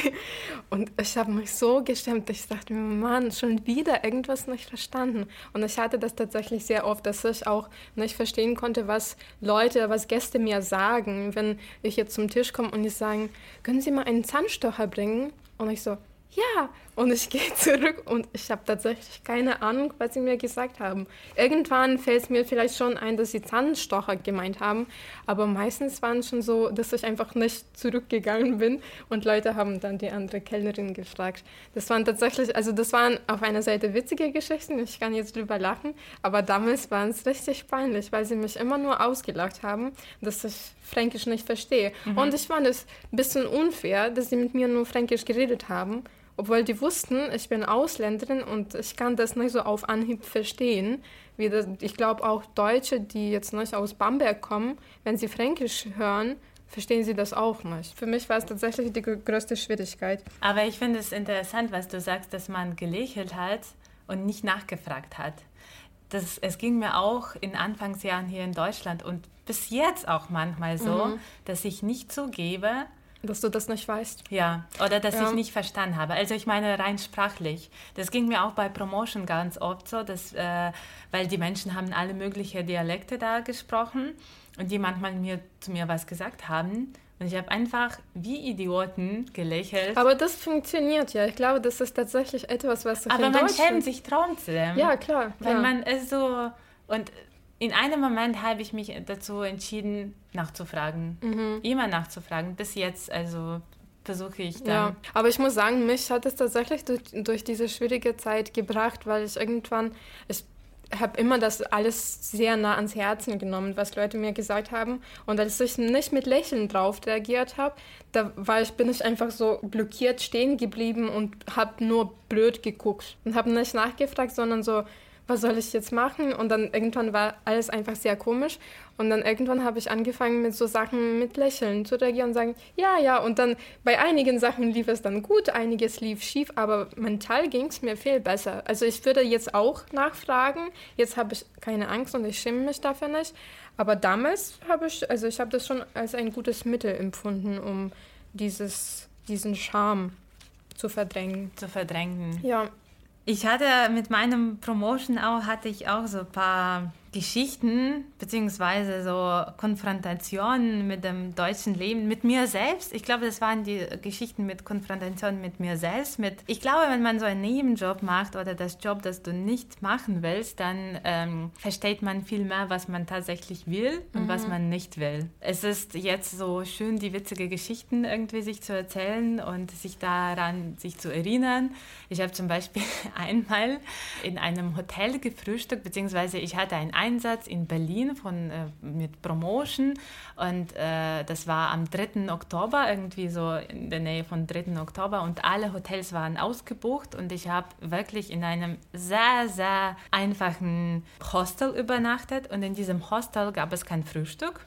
Und ich habe mich so gestemmt, ich dachte mir, Mann, schon wieder irgendwas nicht verstanden. Und ich hatte das tatsächlich sehr oft, dass ich auch nicht verstehen konnte, was Leute, was Gäste mir sagen. Wenn ich jetzt zum Tisch komme und die sagen, können Sie mal einen Zahnstocher bringen? Und ich so, ja, und ich gehe zurück und ich habe tatsächlich keine Ahnung, was sie mir gesagt haben. Irgendwann fällt es mir vielleicht schon ein, dass sie Zahnstocher gemeint haben, aber meistens waren es schon so, dass ich einfach nicht zurückgegangen bin und Leute haben dann die andere Kellnerin gefragt. Das waren tatsächlich, also das waren auf einer Seite witzige Geschichten, ich kann jetzt drüber lachen, aber damals waren es richtig peinlich, weil sie mich immer nur ausgelacht haben, dass ich Fränkisch nicht verstehe. Mhm. Und ich fand es ein bisschen unfair, dass sie mit mir nur Fränkisch geredet haben obwohl die wussten, ich bin Ausländerin und ich kann das nicht so auf Anhieb verstehen. Wie das, ich glaube auch Deutsche, die jetzt nicht aus Bamberg kommen, wenn sie Fränkisch hören, verstehen sie das auch nicht. Für mich war es tatsächlich die größte Schwierigkeit. Aber ich finde es interessant, was du sagst, dass man gelächelt hat und nicht nachgefragt hat. Das, es ging mir auch in Anfangsjahren hier in Deutschland und bis jetzt auch manchmal so, mhm. dass ich nicht zugebe, dass du das nicht weißt. Ja, oder dass ja. ich nicht verstanden habe. Also ich meine rein sprachlich. Das ging mir auch bei Promotion ganz oft so, dass, äh, weil die Menschen haben alle möglichen Dialekte da gesprochen und die manchmal mir, zu mir was gesagt haben. Und ich habe einfach wie Idioten gelächelt. Aber das funktioniert ja. Ich glaube, das ist tatsächlich etwas, was sich Aber man schämt sich trotzdem. Ja, klar. Weil ja. man ist so... Und in einem Moment habe ich mich dazu entschieden, nachzufragen. Mhm. Immer nachzufragen. Bis jetzt, also versuche ich dann. Ja, aber ich muss sagen, mich hat es tatsächlich durch, durch diese schwierige Zeit gebracht, weil ich irgendwann, ich habe immer das alles sehr nah ans Herzen genommen, was Leute mir gesagt haben. Und als ich nicht mit Lächeln drauf reagiert habe, da war ich, bin ich einfach so blockiert stehen geblieben und habe nur blöd geguckt und habe nicht nachgefragt, sondern so, was soll ich jetzt machen? Und dann irgendwann war alles einfach sehr komisch. Und dann irgendwann habe ich angefangen mit so Sachen mit Lächeln zu reagieren und sagen, ja, ja. Und dann bei einigen Sachen lief es dann gut, einiges lief schief, aber mental ging es mir viel besser. Also ich würde jetzt auch nachfragen. Jetzt habe ich keine Angst und ich schäme mich dafür nicht. Aber damals habe ich, also ich habe das schon als ein gutes Mittel empfunden, um dieses, diesen Charme zu verdrängen. Zu verdrängen. Ja. Ich hatte mit meinem Promotion auch, hatte ich auch so ein paar Geschichten beziehungsweise so Konfrontationen mit dem deutschen Leben, mit mir selbst. Ich glaube, das waren die Geschichten mit Konfrontationen mit mir selbst. Mit, ich glaube, wenn man so einen Nebenjob macht oder das Job, das du nicht machen willst, dann ähm, versteht man viel mehr, was man tatsächlich will und mhm. was man nicht will. Es ist jetzt so schön, die witzige Geschichten irgendwie sich zu erzählen und sich daran sich zu erinnern. Ich habe zum Beispiel einmal in einem Hotel gefrühstückt, beziehungsweise ich hatte ein Einsatz in Berlin von, äh, mit Promotion und äh, das war am 3. Oktober, irgendwie so in der Nähe von 3. Oktober und alle Hotels waren ausgebucht und ich habe wirklich in einem sehr, sehr einfachen Hostel übernachtet und in diesem Hostel gab es kein Frühstück.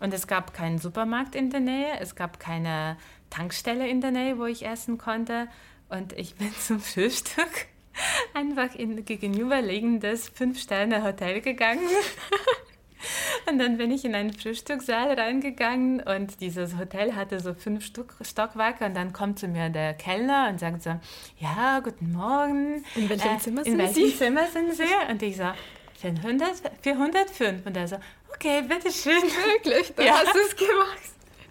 Und es gab keinen Supermarkt in der Nähe, es gab keine Tankstelle in der Nähe, wo ich essen konnte. Und ich bin zum Frühstück einfach in gegenüberliegendes Fünf-Sterne-Hotel gegangen. Und dann bin ich in einen Frühstückssaal reingegangen und dieses Hotel hatte so fünf Stuck Stockwerke und dann kommt zu mir der Kellner und sagt so, ja, guten Morgen. In welchem äh, Zimmer sind in welchem Sie? Zimmer sind Sie? Und ich so, 400, 405. Und er so, okay, bitteschön. Wirklich? Dann ja. hast du es gemacht.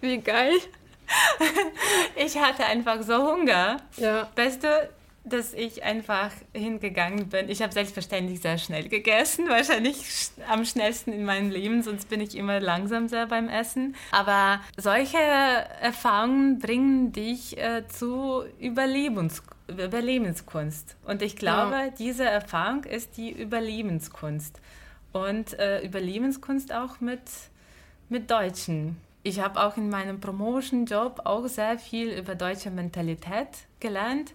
Wie geil. ich hatte einfach so Hunger. Ja. Weißt du, dass ich einfach hingegangen bin. Ich habe selbstverständlich sehr schnell gegessen, wahrscheinlich am schnellsten in meinem Leben, sonst bin ich immer langsam sehr beim Essen. Aber solche Erfahrungen bringen dich äh, zu Überlebens Überlebenskunst. Und ich glaube, ja. diese Erfahrung ist die Überlebenskunst. Und äh, Überlebenskunst auch mit, mit Deutschen. Ich habe auch in meinem Promotion-Job auch sehr viel über deutsche Mentalität gelernt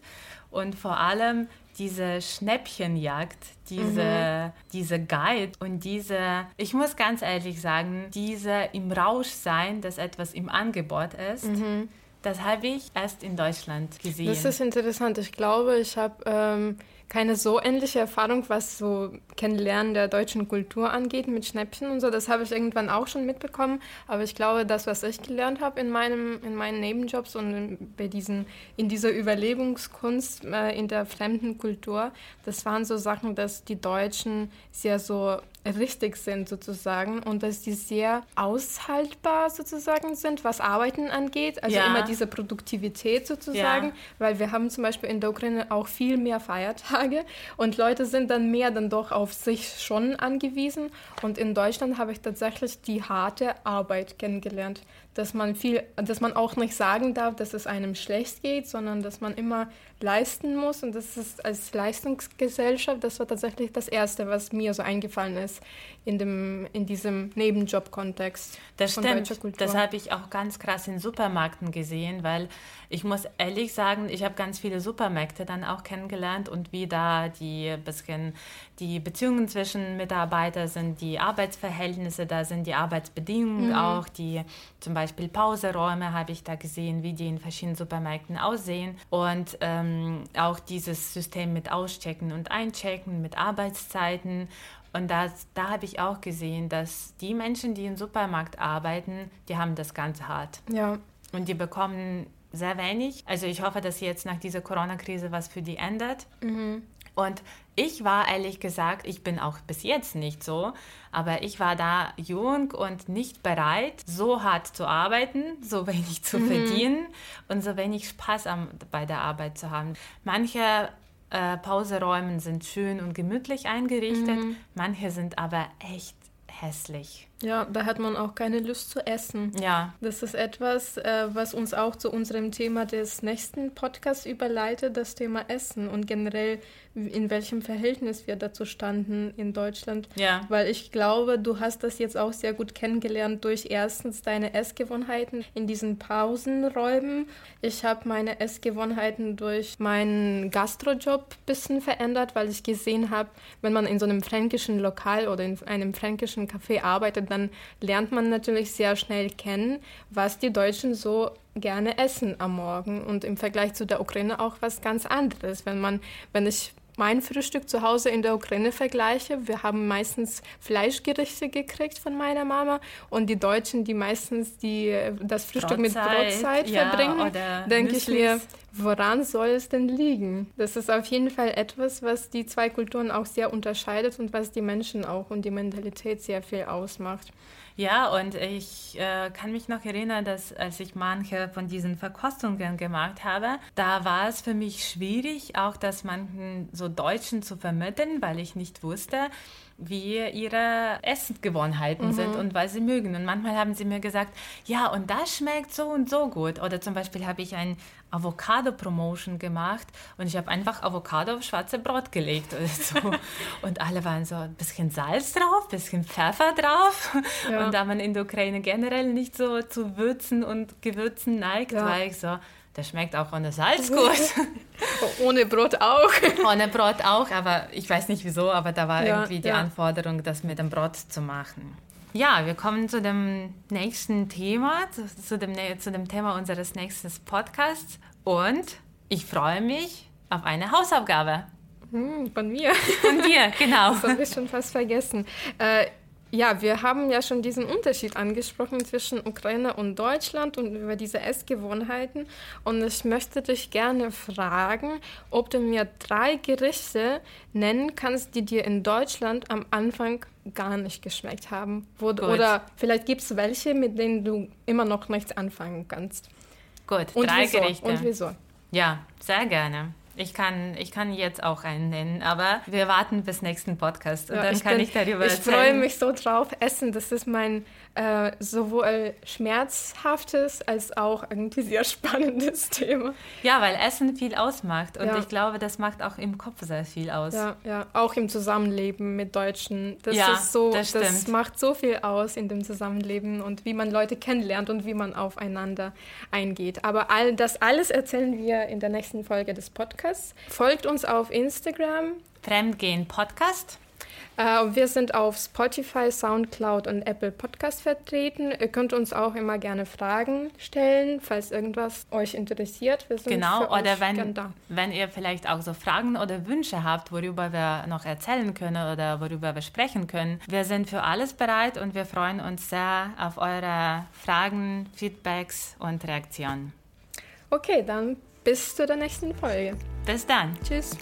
und vor allem diese Schnäppchenjagd, diese, mhm. diese Guide und diese, ich muss ganz ehrlich sagen, diese im Rausch sein, dass etwas im Angebot ist. Mhm. Das habe ich erst in Deutschland gesehen. Das ist interessant. Ich glaube, ich habe ähm, keine so ähnliche Erfahrung, was so Kennenlernen der deutschen Kultur angeht mit Schnäppchen und so. Das habe ich irgendwann auch schon mitbekommen. Aber ich glaube, das, was ich gelernt habe in, meinem, in meinen Nebenjobs und bei diesen, in dieser Überlebenskunst äh, in der fremden Kultur, das waren so Sachen, dass die Deutschen sehr so richtig sind sozusagen und dass die sehr aushaltbar sozusagen sind, was Arbeiten angeht. Also ja. immer diese Produktivität sozusagen, ja. weil wir haben zum Beispiel in der Ukraine auch viel mehr Feiertage und Leute sind dann mehr dann doch auf sich schon angewiesen. Und in Deutschland habe ich tatsächlich die harte Arbeit kennengelernt dass man viel, dass man auch nicht sagen darf, dass es einem schlecht geht, sondern dass man immer leisten muss und das ist als Leistungsgesellschaft, das war tatsächlich das Erste, was mir so eingefallen ist in, dem, in diesem Nebenjob-Kontext. Das stimmt, das habe ich auch ganz krass in Supermärkten gesehen, weil ich muss ehrlich sagen, ich habe ganz viele Supermärkte dann auch kennengelernt und wie da die bisschen die Beziehungen zwischen Mitarbeitern sind, die Arbeitsverhältnisse da sind, die Arbeitsbedingungen mhm. auch, die zum Beispiel Pauseräume habe ich da gesehen, wie die in verschiedenen Supermärkten aussehen und ähm, auch dieses System mit Auschecken und Einchecken, mit Arbeitszeiten und das, da habe ich auch gesehen, dass die Menschen, die im Supermarkt arbeiten, die haben das ganz hart. Ja. Und die bekommen sehr wenig. Also ich hoffe, dass jetzt nach dieser Corona-Krise was für die ändert. Mhm. Und ich war ehrlich gesagt, ich bin auch bis jetzt nicht so, aber ich war da jung und nicht bereit, so hart zu arbeiten, so wenig zu mhm. verdienen und so wenig Spaß am, bei der Arbeit zu haben. Manche äh, Pauseräume sind schön und gemütlich eingerichtet, mhm. manche sind aber echt hässlich. Ja, da hat man auch keine Lust zu essen. Ja. Das ist etwas, äh, was uns auch zu unserem Thema des nächsten Podcasts überleitet, das Thema Essen und generell in welchem Verhältnis wir dazu standen in Deutschland. Ja. Weil ich glaube, du hast das jetzt auch sehr gut kennengelernt durch erstens deine Essgewohnheiten in diesen Pausenräumen. Ich habe meine Essgewohnheiten durch meinen Gastrojob ein bisschen verändert, weil ich gesehen habe, wenn man in so einem fränkischen Lokal oder in einem fränkischen Café arbeitet, dann lernt man natürlich sehr schnell kennen, was die Deutschen so gerne essen am Morgen und im Vergleich zu der Ukraine auch was ganz anderes. Wenn man, wenn ich mein Frühstück zu Hause in der Ukraine vergleiche, wir haben meistens Fleischgerichte gekriegt von meiner Mama und die Deutschen, die meistens die, das Frühstück Brotzeit, mit Brotzeit ja, verbringen, denke ich mir. Woran soll es denn liegen? Das ist auf jeden Fall etwas, was die zwei Kulturen auch sehr unterscheidet und was die Menschen auch und die Mentalität sehr viel ausmacht. Ja, und ich äh, kann mich noch erinnern, dass als ich manche von diesen Verkostungen gemacht habe, da war es für mich schwierig, auch das manchen so Deutschen zu vermitteln, weil ich nicht wusste, wie ihre Essensgewohnheiten sind und was sie mögen. Und manchmal haben sie mir gesagt, ja, und das schmeckt so und so gut. Oder zum Beispiel habe ich ein Avocado-Promotion gemacht und ich habe einfach Avocado auf schwarze Brot gelegt oder so. und alle waren so ein bisschen Salz drauf, ein bisschen Pfeffer drauf. Ja. Und da man in der Ukraine generell nicht so zu Würzen und Gewürzen neigt, Ja. war ich so, das schmeckt auch ohne Salz gut. Ohne Brot auch. ohne Brot auch, aber ich weiß nicht wieso, aber da war Ja, irgendwie die ja. Anforderung, das mit dem Brot zu machen. Ja, wir kommen zu dem nächsten Thema, zu, zu, dem, zu dem Thema unseres nächsten Podcasts. Und ich freue mich auf eine Hausaufgabe Hm, von mir. von dir, genau. Das habe ich schon fast vergessen. Äh, ja, wir haben ja schon diesen Unterschied angesprochen zwischen Ukraine und Deutschland und über diese Essgewohnheiten. Und ich möchte dich gerne fragen, ob du mir drei Gerichte nennen kannst, die dir in Deutschland am Anfang gar nicht geschmeckt haben. Wo, oder vielleicht gibt es welche, mit denen du immer noch nichts anfangen kannst. Gut, Und drei wieso? Gerichte. Und wieso? Ja, sehr gerne. Ich kann, ich kann jetzt auch einen nennen, aber wir warten bis nächsten Podcast und Ja, dann kann bin- ich darüber Ich erzählen. freue mich so drauf. Essen, das ist mein äh, sowohl schmerzhaftes als auch irgendwie sehr spannendes Thema. Ja, weil Essen viel ausmacht und Ja. ich glaube, das macht auch im Kopf sehr viel aus. Ja, ja, auch im Zusammenleben mit Deutschen. Das Ja, ist so, das das, macht so viel aus in dem Zusammenleben und wie man Leute kennenlernt und wie man aufeinander eingeht. Aber all das alles erzählen wir in der nächsten Folge des Podcasts. Folgt uns auf Instagram, Fremdgehen Podcast. Äh, wir sind auf Spotify, Soundcloud und Apple Podcast vertreten. Ihr könnt uns auch immer gerne Fragen stellen, falls irgendwas euch interessiert. Wir sind Genau, für oder wenn, da. wenn ihr vielleicht auch so Fragen oder Wünsche habt, worüber wir noch erzählen können oder worüber wir sprechen können. Wir sind für alles bereit und wir freuen uns sehr auf eure Fragen, Feedbacks und Reaktionen. Okay, dann bis zu der nächsten Folge. Bis dann. Tschüss.